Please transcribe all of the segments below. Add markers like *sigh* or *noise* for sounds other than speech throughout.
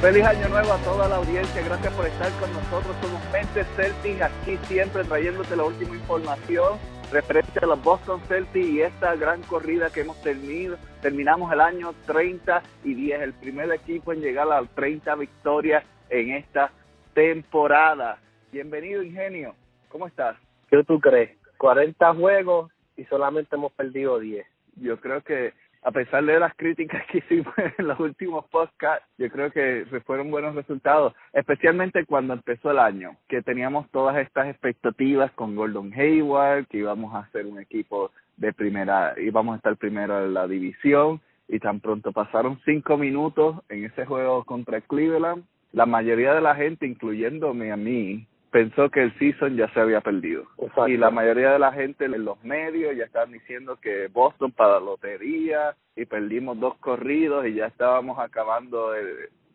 Feliz año nuevo a toda la audiencia, gracias por estar con nosotros. Somos Mente Celtics, aquí siempre trayéndote la última información referente a los Boston Celtics y esta gran corrida que hemos tenido. Terminamos el año 30 y 10, el primer equipo en llegar a las 30 victorias en esta temporada. Bienvenido, Ingenio. ¿Cómo estás? ¿Qué tú crees? 40 juegos y solamente hemos perdido 10. Yo creo que a pesar de las críticas que *laughs* hicimos en los últimos podcasts, yo creo que fueron buenos resultados, especialmente cuando empezó el año, que teníamos todas estas expectativas con Gordon Hayward, que íbamos a ser un equipo de primera, íbamos a estar primero en la división, y tan pronto pasaron cinco minutos en ese juego contra Cleveland, la mayoría de la gente, incluyéndome a mí, pensó que el season ya se había perdido. Y la mayoría de la gente en los medios ya estaban diciendo que Boston para la lotería y perdimos dos corridos y ya estábamos acabando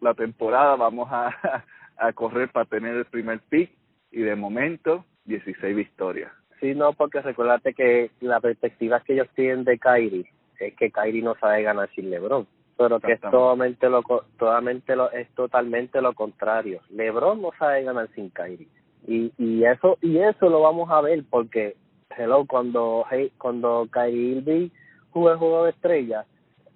la temporada, vamos a, *laughs* a correr para tener el primer pick y de momento 16 victorias. Sí, no, porque recuérdate que la perspectiva que ellos tienen de Kyrie es que Kyrie no sabe ganar sin LeBron pero que es totalmente lo, totalmente lo, es totalmente lo contrario. LeBron no sabe ganar sin Kyrie y y eso y eso lo vamos a ver porque hello cuando hey, cuando Kyrie jugó el juego de estrellas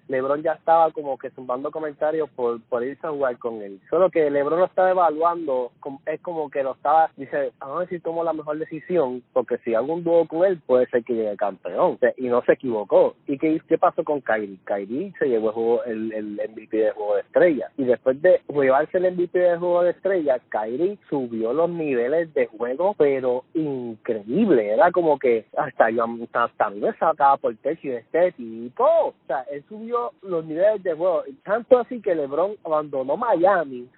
LeBron ya estaba como que zumbando comentarios por, por irse a jugar con él. Solo que LeBron lo estaba evaluando, es como que lo estaba, dice, a ver si tomo la mejor decisión, porque si hago un dúo con él, puede ser que llegue campeón. y no se equivocó. ¿Y qué, qué pasó con Kyrie? Kyrie se llevó el, juego, el, el MVP de juego de estrella. Y después de llevarse el MVP de juego de estrella, Kyrie subió los niveles de juego, pero increíble. Era como que hasta yo hasta a mí me sacaba por techo de este tipo. O sea, él subió los niveles de juego. Tanto así que LeBron abandonó Miami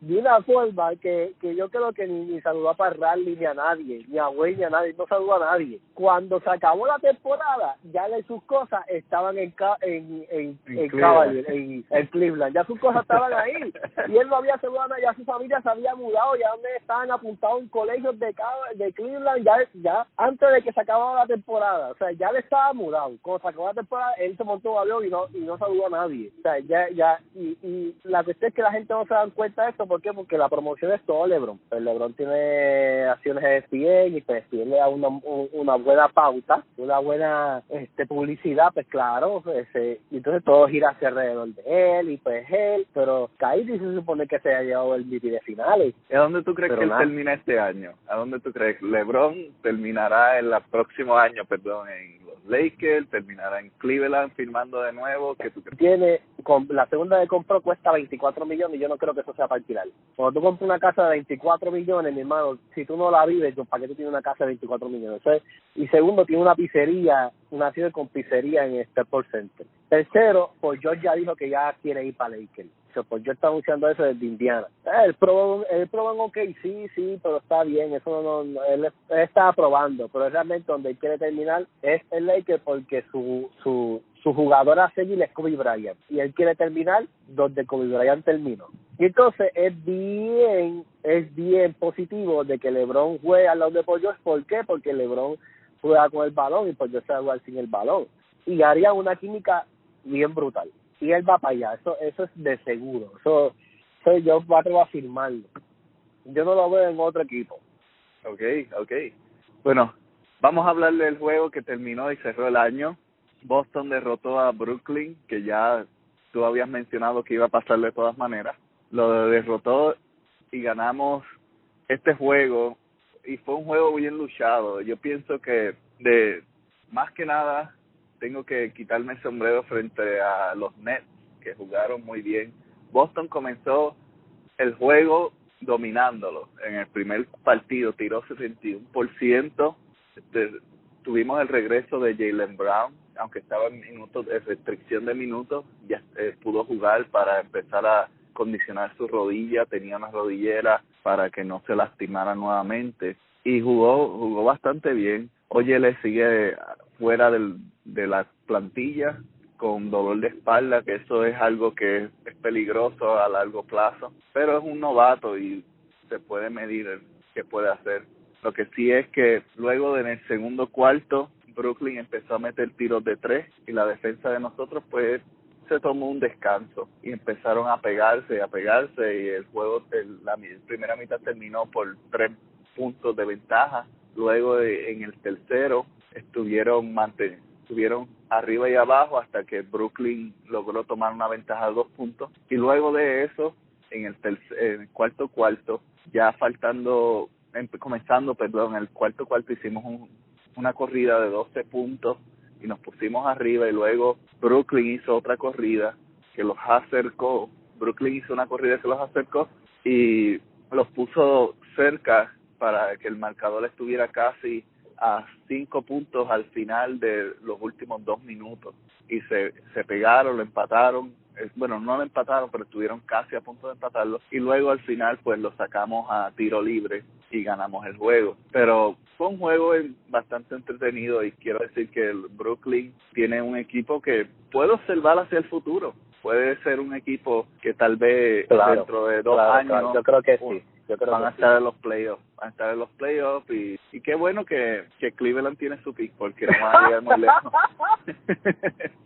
de una forma que, que yo creo que ni, ni saludó a Parrally ni a nadie, ni a Wayne ni a nadie, no saludó a nadie. Cuando se acabó la temporada, ya de sus cosas estaban en en, en, en, Cleveland. en, Cleveland. Ya sus cosas estaban ahí. Y él no había saludado, ya su familia se había mudado, ya donde estaban apuntados en colegios de, de Cleveland, ya, ya antes de que se acabara la temporada. O sea, ya le estaba mudado. Cuando se acabó la temporada, él se montó a avión y no, y no saludó a nadie. O sea, ya, ya, y, y la cuestión es que la gente no se da cuenta de esto, ¿por qué? Porque la promoción es todo LeBron. Pues LeBron tiene acciones de ESPN y pues ESPN le da una, una buena pauta, una buena este publicidad, pues claro, pues, eh, entonces todo gira hacia alrededor de él y pues él, pero Kyrie se supone que se ha llevado el MVP de finales. ¿A dónde tú crees que él termina este año? ¿A dónde tú crees? LeBron terminará el próximo año, perdón, en Lakers, terminará en Cleveland firmando de nuevo. que tú Tiene, con, la segunda de compró cuesta 24 millones y yo no creo que eso sea para alquilar. Cuando tú compras una casa de 24 millones, mi hermano, si tú no la vives, ¿para qué tú tienes una casa de 24 millones? y segundo, tiene una pizzería, una ciudad con pizzería en Staples Center. Tercero, pues George ya dijo que ya quiere ir para Lakers pues yo estaba anunciando eso desde Indiana. Eh, el pro, el pro ok, sí, sí, pero está bien, eso no, él, está probando, pero realmente donde él quiere terminar es el Lakers porque su, su, su jugador a seguir es Kobe Bryant y él quiere terminar donde Kobe Bryant terminó. Y entonces es bien, es bien positivo de que LeBron juegue al lado de Paul ¿por qué? Porque LeBron juega con el balón y Paul George sabe jugar sin el balón. Y haría una química bien brutal y él va para allá, eso eso es de seguro, eso, eso yo voy a firmarlo. Yo no lo veo en otro equipo. Okay, okay. Bueno, vamos a hablar del juego que terminó y cerró el año. Boston derrotó a Brooklyn, que ya tú habías mencionado que iba a pasar de todas maneras. Lo derrotó y ganamos este juego y fue un juego bien luchado. Yo pienso que de más que nada tengo que quitarme el sombrero frente a los Nets, que jugaron muy bien. Boston comenzó el juego dominándolo. En el primer partido tiró 61%. Este, tuvimos el regreso de Jalen Brown, aunque estaba en minutos de restricción de minutos, ya eh, pudo jugar para empezar a condicionar su rodilla, tenía una rodillera para que no se lastimara nuevamente y jugó jugó bastante bien. Oye, le sigue fuera del, de la plantilla con dolor de espalda, que eso es algo que es peligroso a largo plazo, pero es un novato y se puede medir qué puede hacer. Lo que sí es que luego en el segundo cuarto Brooklyn empezó a meter tiros de tres y la defensa de nosotros pues se tomó un descanso y empezaron a pegarse, a pegarse y el juego, el, la primera mitad terminó por tres puntos de ventaja. Luego en el tercero estuvieron estuvieron arriba y abajo hasta que Brooklyn logró tomar una ventaja de dos puntos y luego de eso en el, en el cuarto cuarto ya faltando comenzando perdón el cuarto cuarto hicimos un, una corrida de 12 puntos y nos pusimos arriba y luego Brooklyn hizo otra corrida que los acercó. Brooklyn hizo una corrida que los acercó y los puso cerca para que el marcador estuviera casi a cinco puntos al final de los últimos dos minutos y se, se pegaron, lo empataron bueno, no lo empataron, pero estuvieron casi a punto de empatarlo. Y luego al final, pues lo sacamos a tiro libre y ganamos el juego. Pero fue un juego bastante entretenido y quiero decir que el Brooklyn tiene un equipo que puede observar hacia el futuro. Puede ser un equipo que tal vez dentro de dos años. Yo creo que sí van a estar en los playoffs, van a estar en los playoffs y, y qué bueno que, que Cleveland tiene su pick porque no van a llegar muy lejos. *laughs*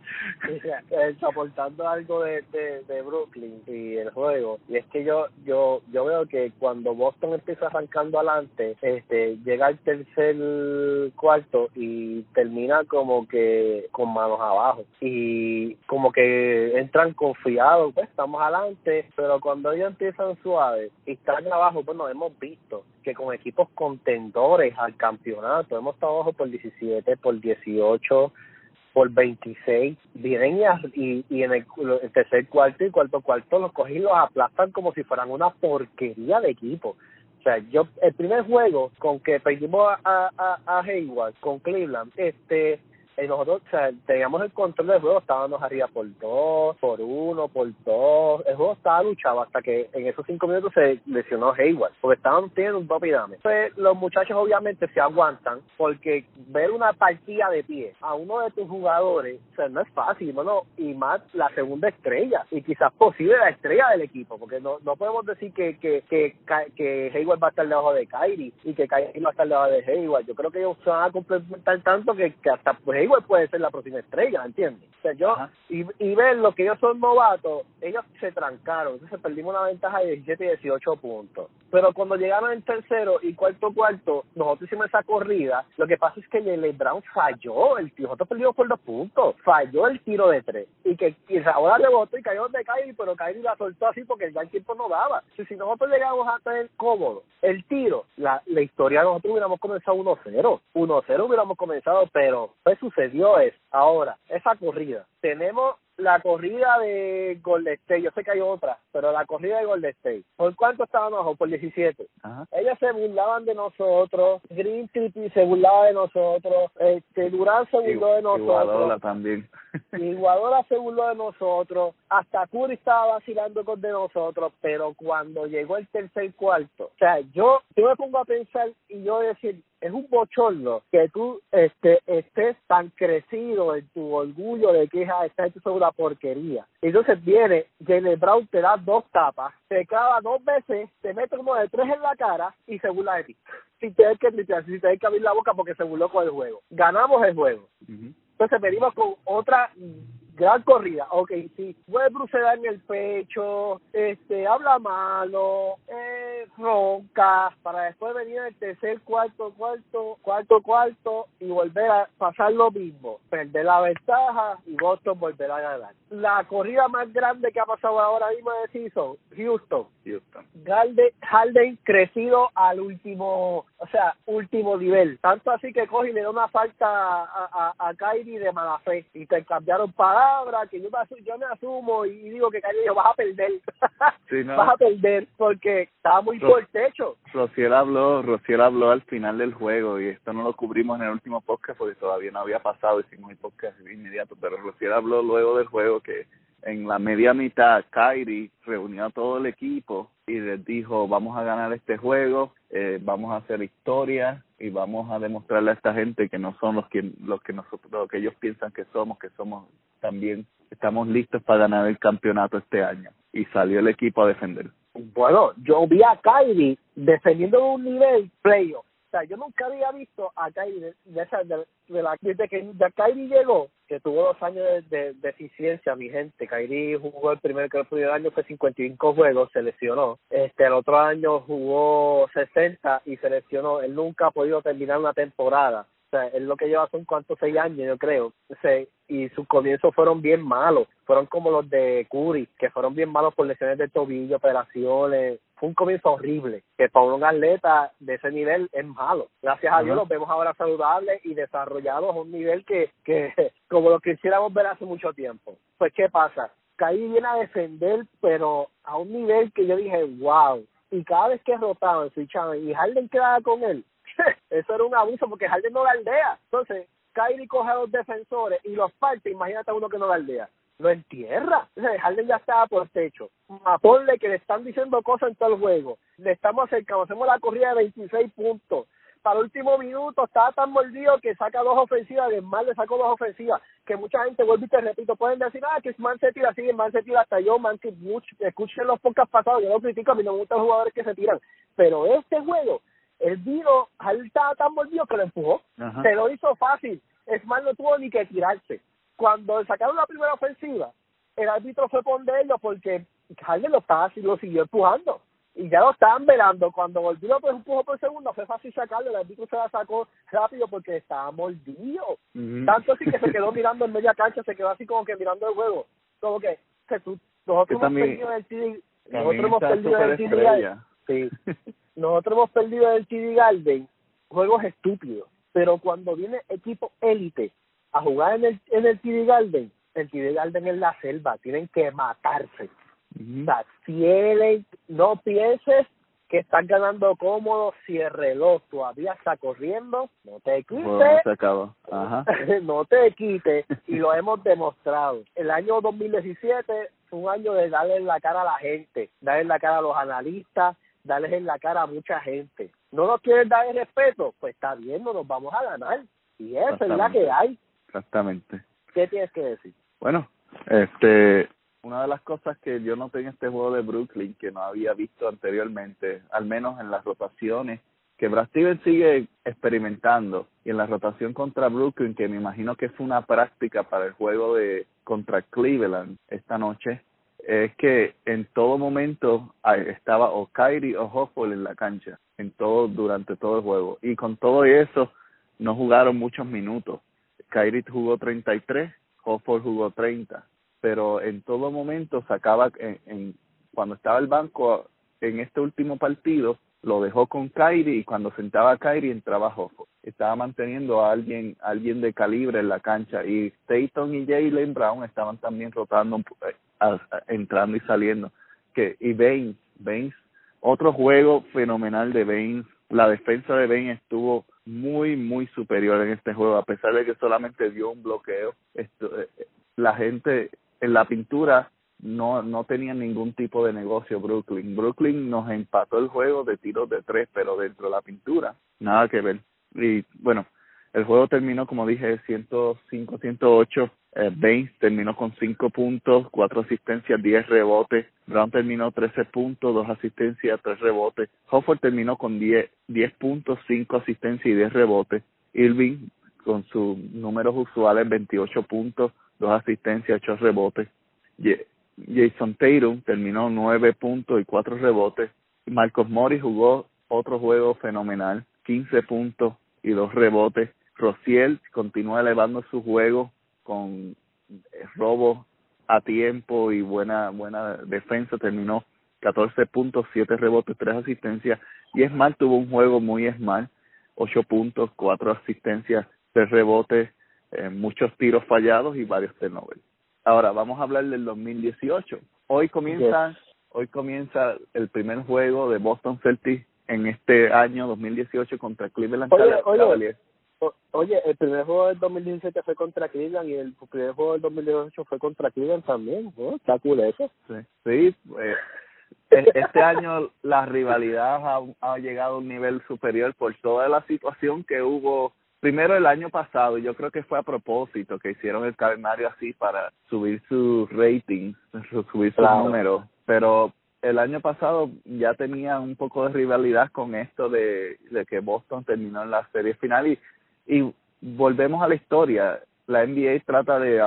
*laughs* aportando algo de, de, de, Brooklyn y el juego. Y es que yo yo yo veo que cuando Boston empieza arrancando adelante este llega al tercer cuarto y termina como que con manos abajo. Y como que entran confiados pues estamos adelante. Pero cuando ellos empiezan suaves y están abajo bueno, hemos visto que con equipos contendores al campeonato, hemos estado abajo por 17, por 18, por 26, vienen y, y, en el, tercer cuarto y cuarto cuarto los cogen y los aplastan como si fueran una porquería de equipo. O sea, yo, el primer juego con que perdimos a, a, a Hayward con Cleveland, este, y nosotros teníamos el control del juego, estábamos arriba por dos, por uno, por dos, el juego estaba luchado hasta que en esos cinco minutos se lesionó Hayward, porque estaban teniendo un y dame. Entonces los muchachos obviamente se aguantan, porque ver una partida de pie a uno de tus jugadores, o sea, no es fácil, bueno, y más la segunda estrella, y quizás posible la estrella del equipo, porque no, no podemos decir que, que, que, que Hayward va a estar debajo de Kyrie, y que Kyrie va a estar debajo de Hayward, yo creo que ellos se van a complementar tanto que, que hasta pues, puede ser la próxima estrella, ¿entiendes? O sea, yo, y, y ver lo que ellos son novatos, ellos se trancaron, entonces perdimos una ventaja de 17 y 18 puntos. Pero cuando llegaron en tercero y cuarto cuarto, nosotros hicimos esa corrida, lo que pasa es que Lele Brown falló, el tío, nosotros perdimos por dos puntos, falló el tiro de tres, y que y ahora rebotó y cayó donde Kyrie, pero Kyrie la soltó así porque ya el tiempo no daba. Si, si nosotros llegamos a tener cómodo el tiro, la, la historia nosotros hubiéramos comenzado 1-0, 1-0 hubiéramos comenzado, pero pues sucedió es ahora, esa corrida, tenemos la corrida de Golden State, yo sé que hay otra, pero la corrida de Golden State, ¿por cuánto estaban abajo? Por 17. Ellos se burlaban de nosotros, Green City se burlaba de nosotros, este, Durán se burló de nosotros. Iguadola también. *laughs* Iguadola se burló de nosotros, hasta Curry estaba vacilando con de nosotros, pero cuando llegó el tercer cuarto, o sea, yo, yo me pongo a pensar y yo decir, es un bochorno que tú este, estés tan crecido en tu orgullo de que esta es una porquería. Entonces viene, Jalen Brown te da dos tapas, te clava dos veces, te mete como de tres en la cara y se burla de ti. Sin tener que sin tener que abrir la boca porque se burló con el juego. Ganamos el juego. Entonces venimos con otra gran corrida, ok, sí, puede brucedar en el pecho, este, habla malo, eh, ronca, para después venir el tercer, cuarto, cuarto, cuarto, cuarto y volver a pasar lo mismo, perder la ventaja y Boston volver a ganar. La corrida más grande que ha pasado ahora mismo de season, Houston. Houston. Galde, Harden crecido al último, o sea, último nivel. Tanto así que coge y le da una falta a, a, a Kyrie de mala fe y te cambiaron para que yo me, yo me asumo y digo que Kyrie dijo, vas a perder, *laughs* vas a perder porque estaba muy por el techo. Rociel habló, Rociel habló al final del juego y esto no lo cubrimos en el último podcast porque todavía no había pasado, hicimos el podcast inmediato, pero Rociel habló luego del juego que en la media mitad Kyrie reunió a todo el equipo y les dijo vamos a ganar este juego, eh, vamos a hacer historia y vamos a demostrarle a esta gente que no son los que los que nosotros lo que ellos piensan que somos, que somos también estamos listos para ganar el campeonato este año y salió el equipo a defender. Bueno, yo vi a Kyrie defendiendo un nivel playoff yo nunca había visto a Kyrie de, de, de, la, desde que Kyrie llegó, que tuvo dos años de, de, eficiencia, mi gente. Kyrie jugó el primer, que el año fue 55 juegos, se lesionó. Este, el otro año jugó 60 y se lesionó. Él nunca ha podido terminar una temporada. O sea, él lo que lleva son cuantos seis años, yo creo. O y sus comienzos fueron bien malos. Fueron como los de Curry, que fueron bien malos por lesiones de tobillo, operaciones. Fue un comienzo horrible. Que para un atleta de ese nivel es malo. Gracias a Dios los vemos ahora saludables y desarrollados a un nivel que, que *laughs* como lo quisiéramos ver hace mucho tiempo. Pues, ¿qué pasa? Caí viene a defender, pero a un nivel que yo dije, wow. Y cada vez que rotaban, switchaban y Harden quedaba con él, *laughs* eso era un abuso porque Harden no galdea. Entonces, Kyrie coge a los defensores y los parte, imagínate a uno que no galdea. Lo entierra. Entonces, Harden ya estaba por techo. A ponle que le están diciendo cosas en todo el juego. Le estamos acercando, hacemos la corrida de 26 puntos. Para el último minuto estaba tan mordido que saca dos ofensivas, mal le sacó dos ofensivas, que mucha gente vuelve y te repito, pueden decir, ah, que Man se tira así, Man se tira hasta yo, Man que escuchen los podcasts pasados, yo no critico, a mí no me gustan los jugadores que se tiran, pero este juego el vino, él estaba tan mordido que lo empujó. Se lo hizo fácil. Es más, no tuvo ni que tirarse. Cuando sacaron la primera ofensiva, el árbitro fue ponerlo porque Harden lo estaba lo siguió empujando. Y ya lo estaban velando. Cuando volvió pues empujó por segundo, fue fácil sacarlo. El árbitro se la sacó rápido porque estaba mordido. Tanto así que se quedó mirando en media cancha, se quedó así como que mirando el juego. Como que, que tú, nosotros hemos perdido el TD, nosotros hemos perdido el TD. Sí. nosotros hemos perdido en el TD Garden juegos estúpidos, pero cuando viene equipo élite a jugar en el, en el TD Garden, el TD Garden es la selva, tienen que matarse. O sea, si no pienses que están ganando cómodo si el reloj todavía está corriendo, no te quites. *laughs* no te quites y lo hemos demostrado. El año 2017 fue un año de darle la cara a la gente, darle la cara a los analistas, darles en la cara a mucha gente. No nos quieren dar el respeto, pues está bien, no nos vamos a ganar. Y eso es la que hay. Exactamente. ¿Qué tienes que decir? Bueno, este, una de las cosas que yo noté en este juego de Brooklyn que no había visto anteriormente, al menos en las rotaciones, que Brad Stevens sigue experimentando y en la rotación contra Brooklyn, que me imagino que fue una práctica para el juego de contra Cleveland esta noche, es que en todo momento estaba o Kyrie o Hofford en la cancha, en todo, durante todo el juego. Y con todo eso, no jugaron muchos minutos. Kyrie jugó 33, Hofford jugó 30, pero en todo momento sacaba, en, en, cuando estaba el banco en este último partido, lo dejó con Kyrie y cuando sentaba a Kyrie entraba Hofford. Estaba manteniendo a alguien, alguien de calibre en la cancha y Staton y Jalen Brown estaban también rotando eh, entrando y saliendo. Que, y Baines, Baines, otro juego fenomenal de Baines. La defensa de Baines estuvo muy, muy superior en este juego, a pesar de que solamente dio un bloqueo. Esto, eh, la gente en la pintura no, no tenía ningún tipo de negocio Brooklyn. Brooklyn nos empató el juego de tiros de tres, pero dentro de la pintura, nada que ver. Y bueno, el juego terminó, como dije, 105-108 eh, Baines terminó con 5 puntos, 4 asistencias, 10 rebotes. Brown terminó 13 puntos, 2 asistencias, 3 rebotes. Hofford terminó con 10, 10 puntos, 5 asistencias y 10 rebotes. Irving con sus números usuales, 28 puntos, 2 asistencias, 8 rebotes. Jason Tatum terminó 9 puntos y 4 rebotes. Marcos Morris jugó otro juego fenomenal, 15 puntos y 2 rebotes. Rociel continúa elevando su juego, con eh, robo a tiempo y buena buena defensa terminó 14 puntos, 7 rebotes, 3 asistencias y Smart tuvo un juego muy Smart, 8 puntos, 4 asistencias, 3 rebotes, eh, muchos tiros fallados y varios turnovers. Ahora vamos a hablar del 2018. Hoy comienza, hoy comienza el primer juego de Boston Celtics en este año 2018 contra Cleveland oye, Oye, el primer juego del 2017 fue contra Cleveland y el primer juego del 2018 fue contra Cleveland también, ¿no? Está cool eso. Sí, sí pues, e-, este año la rivalidad ha, ha llegado a un nivel superior por toda la situación que hubo primero el año pasado, yo creo que fue a propósito que hicieron el calendario así para subir su rating, subir su número, pero el año pasado ya tenía un poco de rivalidad con esto de, de que Boston terminó en la serie final. Y, y volvemos a la historia, la NBA trata de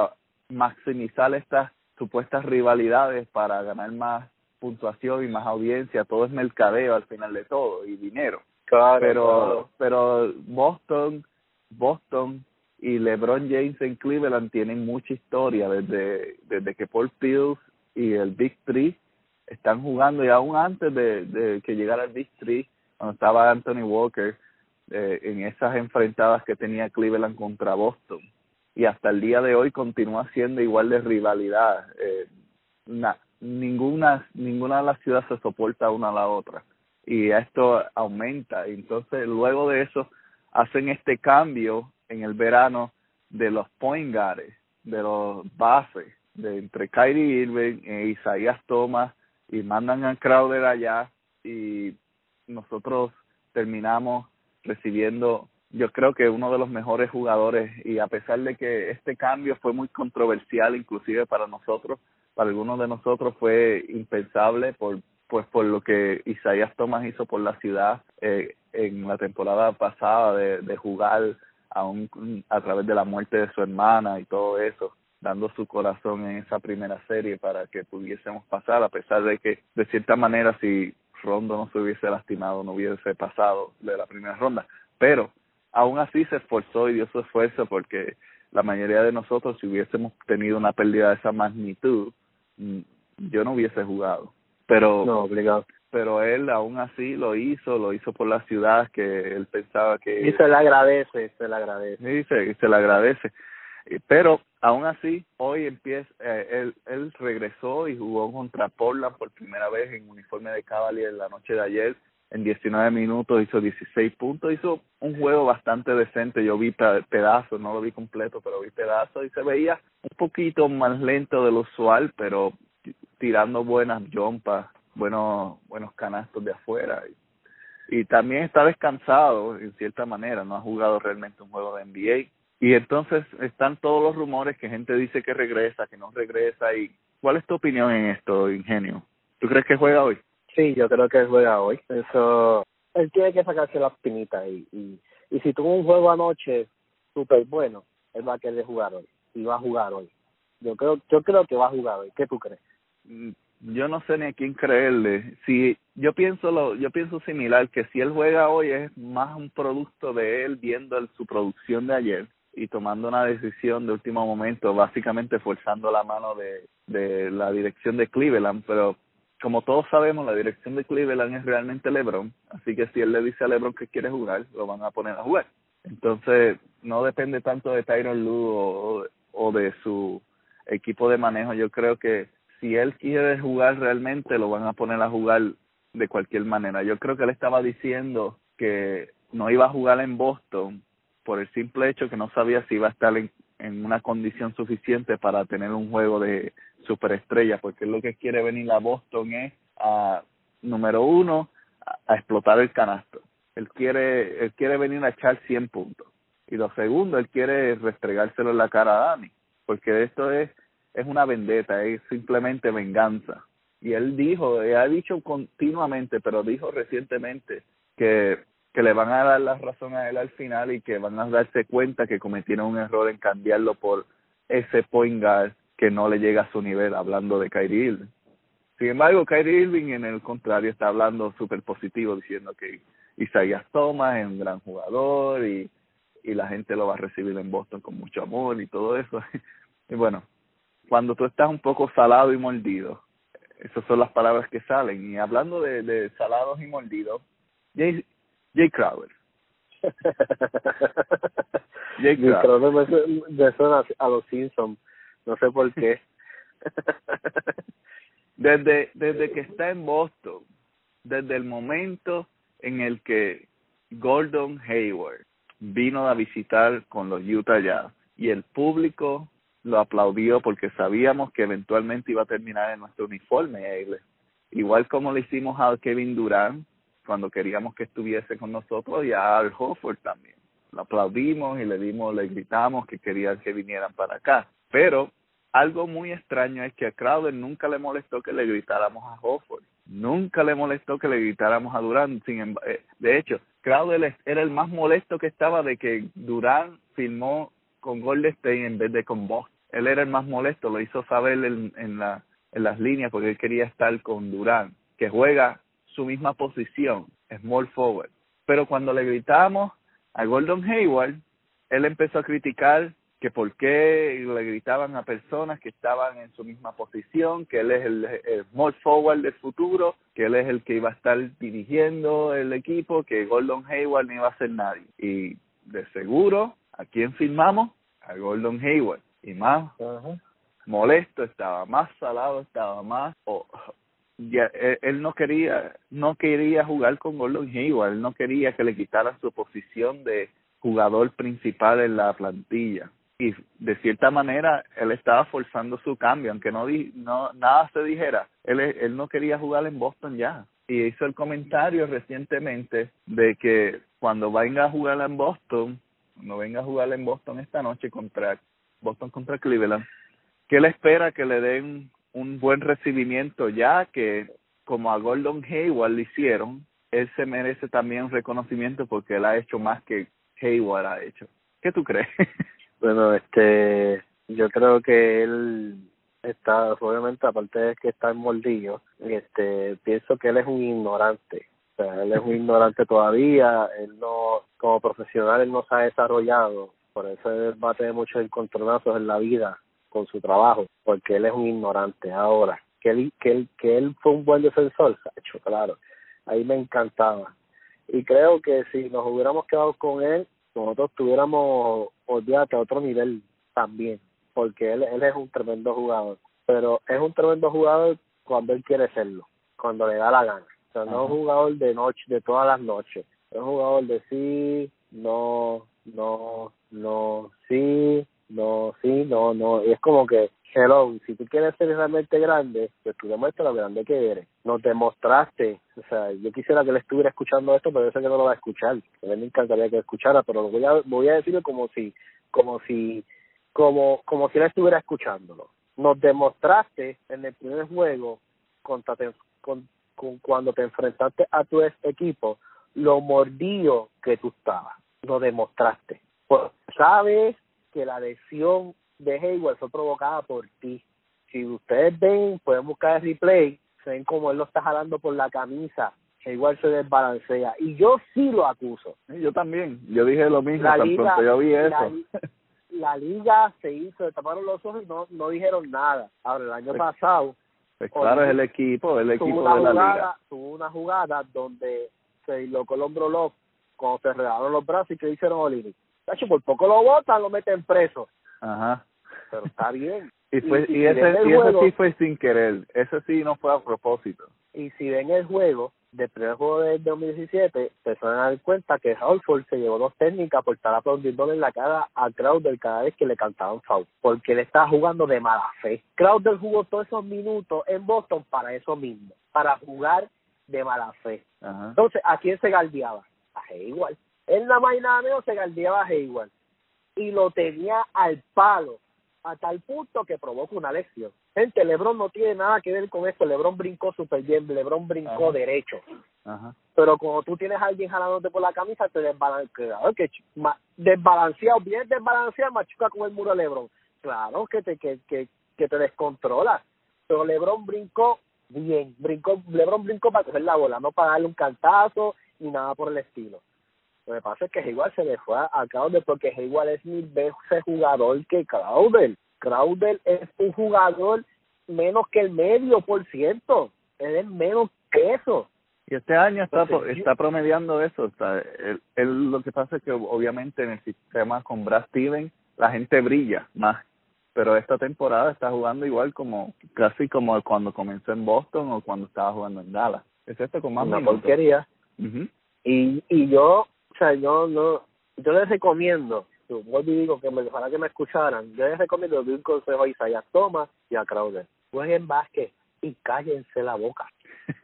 maximizar estas supuestas rivalidades para ganar más puntuación y más audiencia, todo es mercadeo al final de todo y dinero. Claro, pero pero Boston Boston y LeBron James en Cleveland tienen mucha historia desde, desde que Paul Pierce y el Big Three están jugando y aún antes de, que llegara el Big Three, cuando estaba Anthony Walker, eh, en esas enfrentadas que tenía Cleveland contra Boston. Y hasta el día de hoy continúa siendo igual de rivalidad. Eh, ninguna, ninguna de las ciudades se soporta una a la otra. Y esto aumenta. Entonces, luego de eso, hacen este cambio en el verano de los point guards, de los bases, de entre Kyrie Irving e Isaías Thomas y mandan a Crowder allá y nosotros terminamos recibiendo yo creo que uno de los mejores jugadores y a pesar de que este cambio fue muy controversial inclusive para nosotros para algunos de nosotros fue impensable por pues por lo que Isaías Thomas hizo por la ciudad eh, en la temporada pasada de, jugar aún a través de la muerte de su hermana y todo eso, dando su corazón en esa primera serie para que pudiésemos pasar, a pesar de que de cierta manera si Rondo no se hubiese lastimado no hubiese pasado de la primera ronda, pero aún así se esforzó y dio su esfuerzo porque la mayoría de nosotros si hubiésemos tenido una pérdida de esa magnitud mm, yo no hubiese jugado pero no, obligado. pero él aún así lo hizo, lo hizo por la ciudad que él pensaba que y se le agradece, se le agradece. Sí, se, se le agradece. Pero aún así, hoy empieza, eh, él, él regresó y jugó contra Portland por primera vez en uniforme de Cavalier la noche de ayer. En 19 minutos hizo 16 puntos, hizo un juego bastante decente. Yo vi pedazos, no lo vi completo, pero vi pedazos y se veía un poquito más lento de lo usual, pero tirando buenas jumpas, buenos, buenos canastos de afuera. Y, y también está descansado, en cierta manera, no ha jugado realmente un juego de NBA. Y entonces están todos los rumores que gente dice que regresa, que no regresa. y ¿Cuál es tu opinión en esto, Ingenio? ¿Tú crees que juega hoy? Sí, yo creo que juega hoy. Eso, él tiene que sacarse la espinita y, y, y si tuvo un juego anoche súper bueno, él va a querer jugar hoy y va a jugar hoy. Yo creo, yo creo que va a jugar hoy. ¿Qué tú crees? Mm, yo no sé ni a quién creerle. Si yo pienso lo, yo pienso similar que si él juega hoy es más un producto de él viendo su producción de ayer y tomando una decisión de último momento, básicamente forzando la mano de, de la dirección de Cleveland, pero como todos sabemos, la dirección de Cleveland es realmente LeBron, así que si él le dice a LeBron que quiere jugar, lo van a poner a jugar. Entonces, no depende tanto de Tyron Lue o, o de su equipo de manejo. Yo creo que si él quiere jugar realmente, lo van a poner a jugar de cualquier manera. Yo creo que él estaba diciendo que no iba a jugar en Boston por el simple hecho que no sabía si iba a estar en, en una condición suficiente para tener un juego de superestrella, porque lo que quiere venir a Boston es a, número uno, a, explotar el canasto. Él quiere, él quiere venir a echar 100 puntos. Y lo segundo, él quiere restregárselo en la cara a Dani, porque esto es es una vendetta, es simplemente venganza. Y él dijo, ha dicho continuamente, pero dijo recientemente que, que le van a dar la razón a él al final y que van a darse cuenta que cometieron un error en cambiarlo por ese point guard que no le llega a su nivel, hablando de Kyrie Irving. Sin embargo, Kyrie Irving en el contrario está hablando súper positivo, diciendo que Isaías Thomas es un gran jugador y, y la gente lo va a recibir en Boston con mucho amor y todo eso. *laughs* y bueno, cuando tú estás un poco salado y mordido. Esas son las palabras que salen. Y hablando de, de salados y mordidos, Jay, Jay Crowder. *laughs* Jay Crowder me, suena a los Simpsons. No sé por qué. *laughs* desde, desde que está en Boston, desde el momento en el que Gordon Hayward vino a visitar con los Utah Jazz y el público lo aplaudió porque sabíamos que eventualmente iba a terminar en nuestro uniforme, igual como le hicimos a Kevin Durant cuando queríamos que estuviese con nosotros y a Al Hofford también. Lo aplaudimos y le dimos, le gritamos que querían que vinieran para acá. Pero algo muy extraño es que a Crowder nunca le molestó que le gritáramos a Hofford. Nunca le molestó que le gritáramos a Durán. Sin eh, de hecho, Crowder era el más molesto que estaba de que Durán filmó con Golden State en vez de con Boston. Él era el más molesto, lo hizo saber en, en, la, en las líneas porque él quería estar con Durán, que juega su misma posición, small forward. Pero cuando le gritamos a Gordon Hayward, él empezó a criticar que por qué le gritaban a personas que estaban en su misma posición, que él es el, small forward del futuro, que él es el que iba a estar dirigiendo el equipo, que Gordon Hayward no iba a ser nadie. Y de seguro, ¿a quién firmamos? A Gordon Hayward. Y más molesto estaba, más salado estaba, más... ya, él, no quería no quería jugar con Gordon Hayward, él no quería que le quitaran su posición de jugador principal en la plantilla y de cierta manera él estaba forzando su cambio, aunque no, di, no nada se dijera, él, él no quería jugar en Boston ya. Y hizo el comentario recientemente de que cuando venga a jugar en Boston, no venga a jugar en Boston esta noche contra Boston contra Cleveland, que él espera que le den un buen recibimiento ya que como a Gordon Hayward le hicieron, él se merece también un reconocimiento porque él ha hecho más que Hayward ha hecho. ¿Qué tú crees? *laughs* Bueno, este, yo creo que él está, obviamente, aparte de que está en moldillo, este, pienso que él es un ignorante. Él es un ignorante todavía, él no, como profesional, él no se ha desarrollado, por eso él tener muchos encontronazos en la vida con su trabajo, porque él es un ignorante. Ahora, que él, que él, que él fue un buen defensor, hecho, claro, ahí me encantaba. Y creo que si nos hubiéramos quedado con él, nosotros tuviéramos, olvídate, a otro nivel también, porque él, él es un tremendo jugador, pero es un tremendo jugador cuando él quiere serlo, cuando le da la gana. O sea, no es jugador de noche, de todas las noches, es un jugador de sí, no, no, no, sí, no, sí, no, no, y es como que hello, si tú quieres ser realmente grande, pues tú demuestras lo grande que eres. Nos demostraste, o sea, yo quisiera que él estuviera escuchando esto, pero yo sé que no lo va a escuchar. A mí me encantaría que lo escuchara, pero lo voy a, voy a decirlo como si, como si, como, como si él estuviera escuchándolo. Nos demostraste en el primer juego contra con, con, cuando te enfrentaste a tu equipo lo mordido que tú estabas. Lo demostraste. Pues sabes que la lesión de Hayward fue provocada por ti. Si ustedes ven, pueden buscar el replay, se ven como él lo está jalando por la camisa. Hayward se desbalancea. Y yo sí lo acuso. Yo también. Yo dije lo mismo. La liga, yo vi eso. La, liga se hizo, se taparon los ojos y no, no dijeron nada. Ahora, el año pasado. Pues claro, es el equipo, el equipo de la liga. Tuvo una jugada donde se dislocó el hombro loco cuando se regaron los brazos y que hicieron Olini. por poco lo botan, lo meten preso. Ajá pero está bien. Y, fue, y, ese, sí fue sin querer, ese sí no fue a propósito. Y si ven el juego, del primer juego del 2017, se van a dar cuenta que Ford se llevó dos técnicas por estar aplaudiéndole en la cara a Crowder cada vez que le cantaban foul, porque él estaba jugando de mala fe. Crowder jugó todos esos minutos en Boston para eso mismo, para jugar de mala fe. Entonces, ¿a quién se galdeaba? A Hayward. En la mañana menos se galdeaba a Hayward y lo tenía al palo a tal punto que provoca una lesión. Gente, Lebron no tiene nada que ver con esto. Lebron brincó súper bien, Lebron brincó derecho. Pero como tú tienes a alguien jalándote por la camisa, te desbalancea. Que desbalanceado, bien desbalanceado, machuca con el muro de Lebron. Claro que te, que, que, que te descontrola. Pero Lebron brincó bien, brincó, Lebron brincó para coger la bola, no para darle un cantazo ni nada por el estilo. Lo que pasa es que igual se le fue a Crowder porque igual es mil veces jugador que Crowder. Crowder es un jugador menos que el medio por ciento. Él es menos que eso. Y este año está está promediando eso. Está, él, lo que pasa es que obviamente en el sistema con Brad Steven la gente brilla más. pero esta temporada está jugando igual como casi como cuando comenzó en Boston o cuando estaba jugando en Dallas. Es esto con más una porquería. Y y yo, o sea, yo no yo les recomiendo, vuelvo y digo que me ojalá que me escucharan, yo les recomiendo de un consejo a Isaiah Thomas y a Crowder. Jueguen básquet y cállense la boca.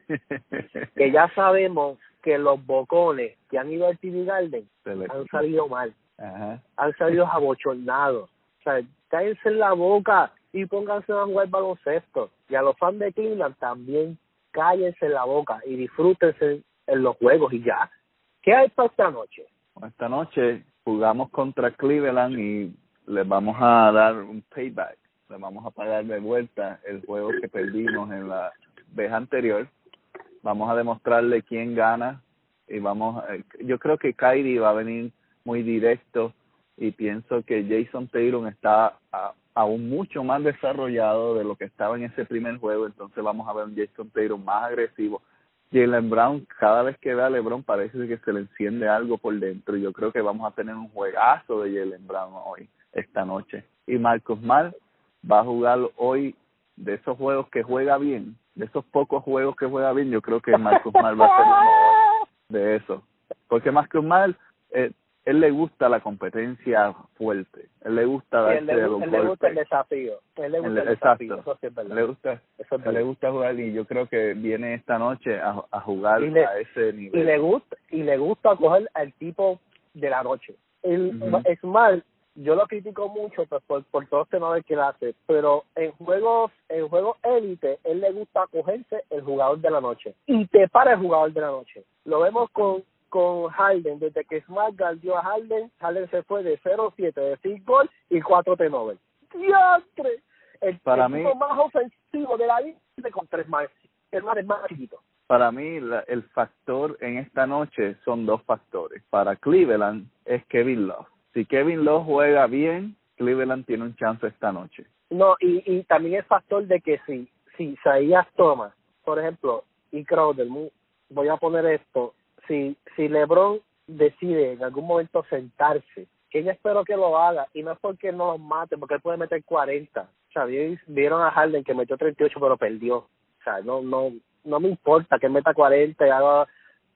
*laughs* que ya sabemos que los bocones que han ido al TV Garden han salido mal. Han salido abochornados. O sea, cállense en la boca y pónganse a jugar baloncesto. Y a los fans de Cleveland también cállense en la boca y disfrútense en los juegos y ya. ¿Qué hay para esta noche? Esta noche jugamos contra Cleveland y les vamos a dar un payback. Les vamos a pagar de vuelta el juego que perdimos en la vez anterior. Vamos a demostrarle quién gana y vamos, yo creo que Kyrie va a venir muy directo y pienso que Jason Taylor está aún mucho más desarrollado de lo que estaba en ese primer juego, entonces vamos a ver un Jason Taylor más agresivo. Jalen Brown, cada vez que ve a LeBron parece que se le enciende algo por dentro. Yo creo que vamos a tener un juegazo de Jalen Brown hoy, esta noche. Y Marcos Mal va a jugar hoy de esos juegos que juega bien, de esos pocos juegos que juega bien, yo creo que Marcos Mal va a ser de eso. Porque Marcos Mal eh, él le gusta la competencia fuerte, él le gusta darse él le, él le gusta el desafío, él le gusta el, desafío, eso sí es verdad. Le gusta, le gusta jugar y yo creo que viene esta noche a, a jugar a ese nivel. Y le gusta y le gusta coger al tipo de la noche. El, Es mal, yo lo critico mucho pues, por, por todo este no que él hace, pero en juegos en juegos élite él le gusta cogerse el jugador de la noche y te para el jugador de la noche. Lo vemos con con Harden, desde que Smart dio a Harden, Harden se fue de 0-7 de 5 gol y 4 de Nobel. ¡Diantre! El, Para mí, más ofensivo de la vida con tres más. El más es más chiquito. Para mí, la, el factor en esta noche son dos factores. Para Cleveland es Kevin Love. Si Kevin Love juega bien, Cleveland tiene un chance esta noche. No, y, y también el factor de que si, si Isaías toma, por ejemplo, y Crowder, voy a poner esto, si, si LeBron decide en algún momento sentarse, que yo espero que lo haga, y no es porque no lo mate, porque él puede meter 40. O sea, vieron a Harden que metió 38 pero perdió. O sea, no, no, no me importa que meta 40 y haga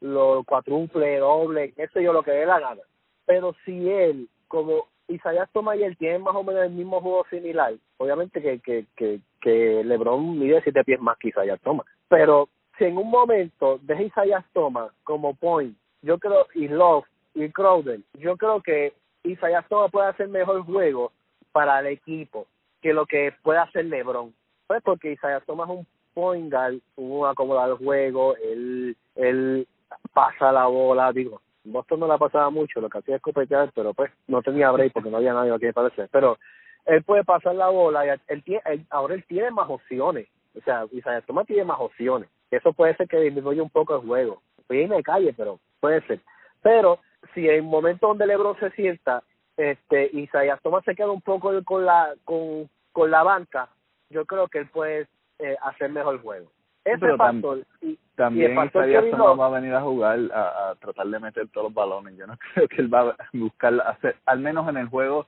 lo cuádruple, doble, eso yo lo que dé la gana. Pero si él, como Isaías él tienen más o menos el mismo juego similar, obviamente que, que, que, que LeBron mide siete pies más que Isaías Thomas. Pero si en un momento deja Isaiah Thomas como point, yo creo, y Love y Crowder, yo creo que Isaiah Thomas puede hacer mejor juego para el equipo que lo que puede hacer LeBron. Pues porque Isaiah Thomas es un point guard, un acomodado juego, él, él pasa la bola, digo, Boston no la pasaba mucho, lo que hacía es copetear, pero pues no tenía break porque no había nadie aquí parecer. Pero él puede pasar la bola y él, tiene, ahora él tiene más opciones. O sea, Isaiah Thomas tiene más opciones. Eso puede ser que disminuya un poco el juego. En la calle, pero puede ser. Pero si en un momento donde LeBron se sienta, este, Isaías Thomas se queda un poco con la con, con la banca, yo creo que él puede eh, hacer mejor juego. Ese factor. y, también Isaías Thomas va a venir a jugar a, a tratar de meter todos los balones. Yo no *laughs* creo que él va a buscar hacer, al menos en el juego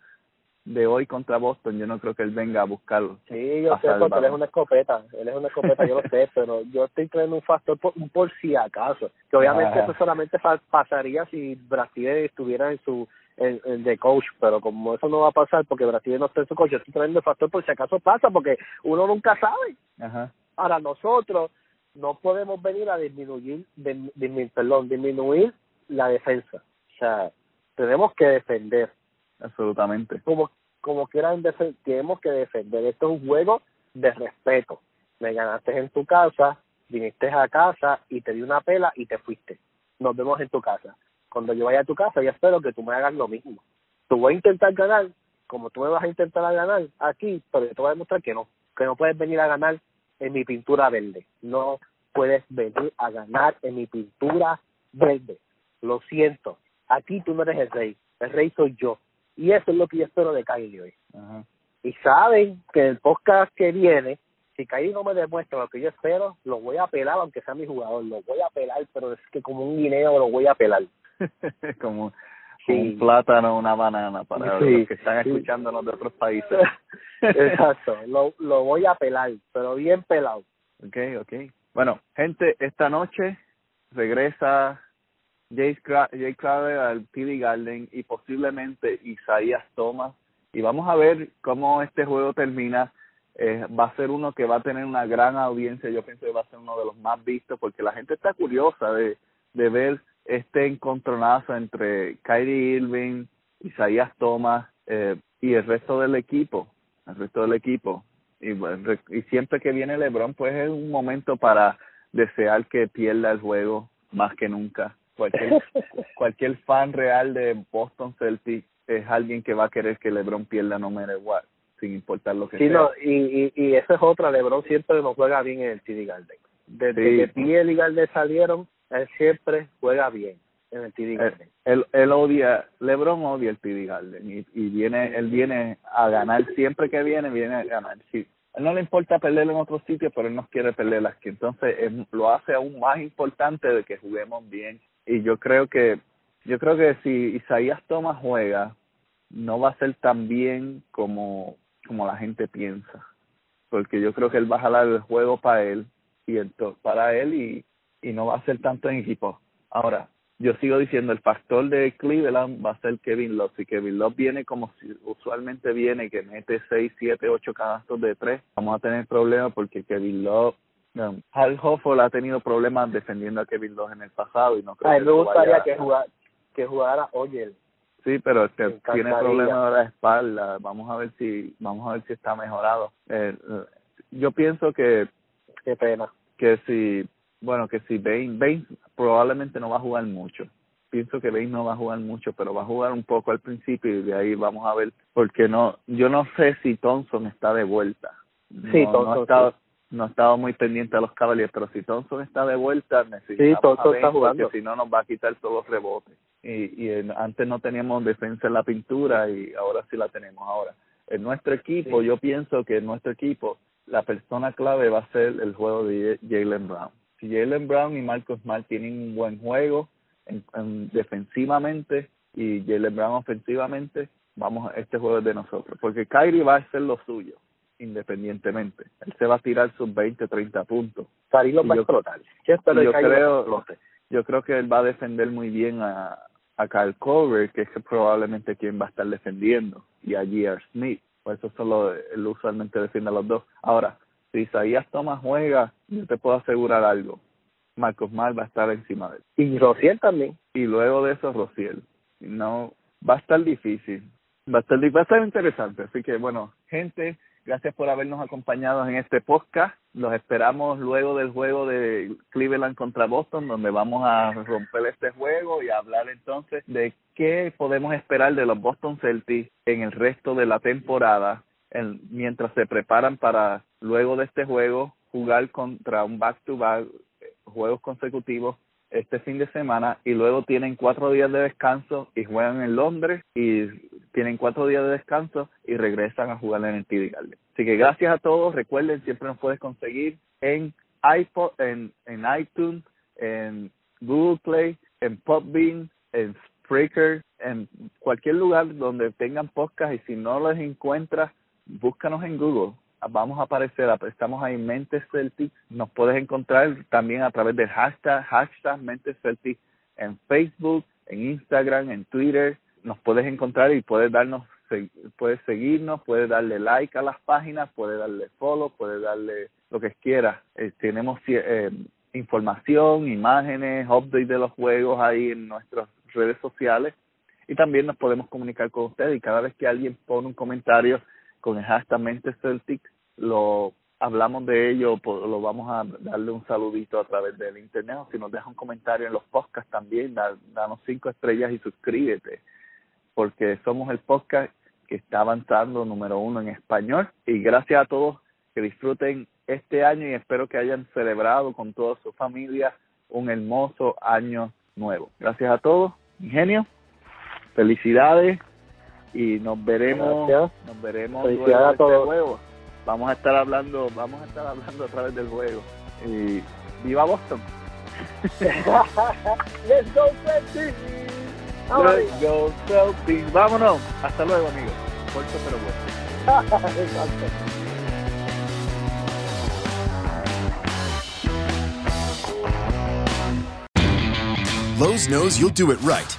de hoy contra Boston, yo no creo que él venga a buscarlo. Sí, yo sé, porque él es una escopeta, él es una escopeta, yo lo sé, *laughs* pero yo estoy trayendo un factor por, un por si acaso, que obviamente eso solamente pasaría si Brasil estuviera en su en, de coach, pero como eso no va a pasar porque Brasil no está en su coach, yo estoy trayendo el factor por si acaso pasa, porque uno nunca sabe. Ajá. Ahora nosotros no podemos venir a disminuir, perdón, disminuir la defensa, o sea, tenemos que defender absolutamente. Como, como quieran, tenemos que defender. Esto es un juego de respeto. Me ganaste en tu casa, viniste a casa y te di una pela y te fuiste. Nos vemos en tu casa. Cuando yo vaya a tu casa, yo espero que tú me hagas lo mismo. Tú voy a intentar ganar, como tú me vas a intentar ganar aquí, pero yo te voy a demostrar que no, que no puedes venir a ganar en mi pintura verde. No puedes venir a ganar en mi pintura verde. Lo siento. Aquí tú no eres el rey. El rey soy yo. Y eso es lo que yo espero de Kylie hoy. Y saben que el podcast que viene, si Kylie no me demuestra lo que yo espero, lo voy a pelar, aunque sea mi jugador. Lo voy a pelar, pero es que como un guineo lo voy a pelar. *laughs* como un plátano, una banana para los que están escuchándonos de otros países. *laughs* Exacto, lo, lo voy a pelar, pero bien pelado. Ok, ok. Bueno, gente, esta noche regresa Jay, Jay Crowder al TV Garden y posiblemente Isaías Thomas. Y vamos a ver cómo este juego termina. Eh, va a ser uno que va a tener una gran audiencia. Yo pienso que va a ser uno de los más vistos porque la gente está curiosa de, de ver este encontronazo entre Kyrie Irving, Isaías Thomas eh, y el resto del equipo. El resto del equipo. Y, y siempre que viene LeBron, pues es un momento para desear que pierda el juego más que nunca cualquier, *laughs* cualquier fan real de Boston Celtics es alguien que va a querer que LeBron pierda no matter what, sin importar lo que sí, sea. No, y, y, y eso es otra, LeBron siempre nos juega bien en el TD Garden. Desde que Piel y Garden salieron, él siempre juega bien en el TD Garden. Él, él, odia, LeBron odia el TD Garden y, y viene, él viene a ganar, siempre que viene, viene a ganar. Sí, él no le importa perder en otro sitio, pero él no quiere perder aquí. Entonces lo hace aún más importante de que juguemos bien y yo creo que yo creo que si Isaías Thomas juega no va a ser tan bien como como la gente piensa porque yo creo que él va a jalar el juego para él y entonces para él y y no va a ser tanto en equipo. Ahora yo sigo diciendo el factor de Cleveland va a ser Kevin Love. Si Kevin Love viene como si usualmente viene que mete seis siete ocho canastos de tres vamos a tener problemas porque Kevin Love no. Hal Hofford ha tenido problemas defendiendo a Kevin Love en el pasado y no creo a mí me gustaría que, jugara, que jugara Oyel. Sí, pero este, tiene problemas de la espalda. Vamos a ver si vamos a ver si está mejorado. Eh, yo pienso que qué pena que si bueno que si Bain Bain probablemente no va a jugar mucho. Pienso que Bain no va a jugar mucho, pero va a jugar un poco al principio y de ahí vamos a ver porque no yo no sé si Thompson está de vuelta. Sí, Thompson no estaba muy pendiente a los Cavaliers, pero si Thompson está de vuelta, necesitamos sí, está jugando. porque si no nos va a quitar todos los rebotes. Y, y antes no teníamos defensa en la pintura y ahora sí la tenemos ahora. En nuestro equipo, yo pienso que en nuestro equipo la persona clave va a ser el juego de Jalen Brown. Si Jalen Brown y Marcos Smart tienen un buen juego en, defensivamente y Jalen Brown ofensivamente, vamos, este juego es de nosotros, porque Kyrie va a hacer lo suyo independientemente. Él se va a tirar sus 20, 30 puntos. lo va a explotar. Yo, creo, yo creo que él va a defender muy bien a, a Kyle Cover, que es probablemente quien va a estar defendiendo, y a J.R. Smith. Por eso solo él usualmente defiende a los dos. Ahora, si Isaías Thomas juega, yo te puedo asegurar algo. Marcos Mal va a estar encima de él. Y Rociel también. Y luego de eso, Rociel. No, va a estar difícil. Va a estar, va a estar interesante. Así que, bueno, gente, Gracias por habernos acompañado en este podcast. Los esperamos luego del juego de Cleveland contra Boston, donde vamos a romper este juego y hablar entonces de qué podemos esperar de los Boston Celtics en el resto de la temporada, mientras se preparan para luego de este juego jugar contra un back-to-back, eh, juegos consecutivos este fin de semana y luego tienen cuatro días de descanso y juegan en Londres y tienen cuatro días de descanso y regresan a jugar en el TD Garden. Así que gracias a todos. Recuerden, siempre nos puedes conseguir en iPod, en, en iTunes, en Google Play, en Popbean, en Spreaker, en cualquier lugar donde tengan podcast y si no los encuentras, búscanos en Google vamos a aparecer, estamos ahí Mentes Celtic, nos puedes encontrar también a través del hashtag, hashtag Mentes Celtic en Facebook, en Instagram, en Twitter, nos puedes encontrar y puedes darnos, puedes seguirnos, puedes darle like a las páginas, puedes darle follow, puedes darle lo que quieras. Eh, tenemos eh, información, imágenes, updates de los juegos ahí en nuestras redes sociales y también nos podemos comunicar con ustedes y cada vez que alguien pone un comentario con el hashtag Mentes Celtic, lo hablamos de ello, lo vamos a darle un saludito a través del internet, o si nos deja un comentario en los podcasts también, danos cinco estrellas y suscríbete, porque somos el podcast que está avanzando número uno en español, y gracias a todos que disfruten este año y espero que hayan celebrado con toda su familia un hermoso año nuevo. Gracias a todos, ingenio, felicidades y nos veremos, nos veremos luego a todos. juego. Vamos a estar hablando, vamos a estar hablando a través del juego. Y viva Boston. Let's go, Celtics. Let's go Celtics. Vámonos. Hasta luego, amigos. Corto pero bueno. Lowe's knows you'll do it right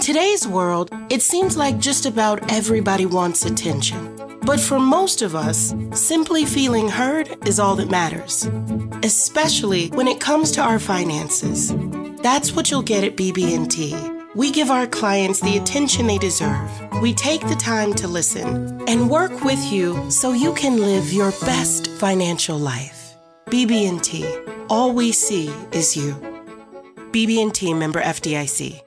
In today's world, it seems like just about everybody wants attention. But for most of us, simply feeling heard is all that matters, especially when it comes to our finances. That's what you'll get at BB&T. We give our clients the attention they deserve. We take the time to listen and work with you so you can live your best financial life. BB&T. All we see is you. BB&T member FDIC.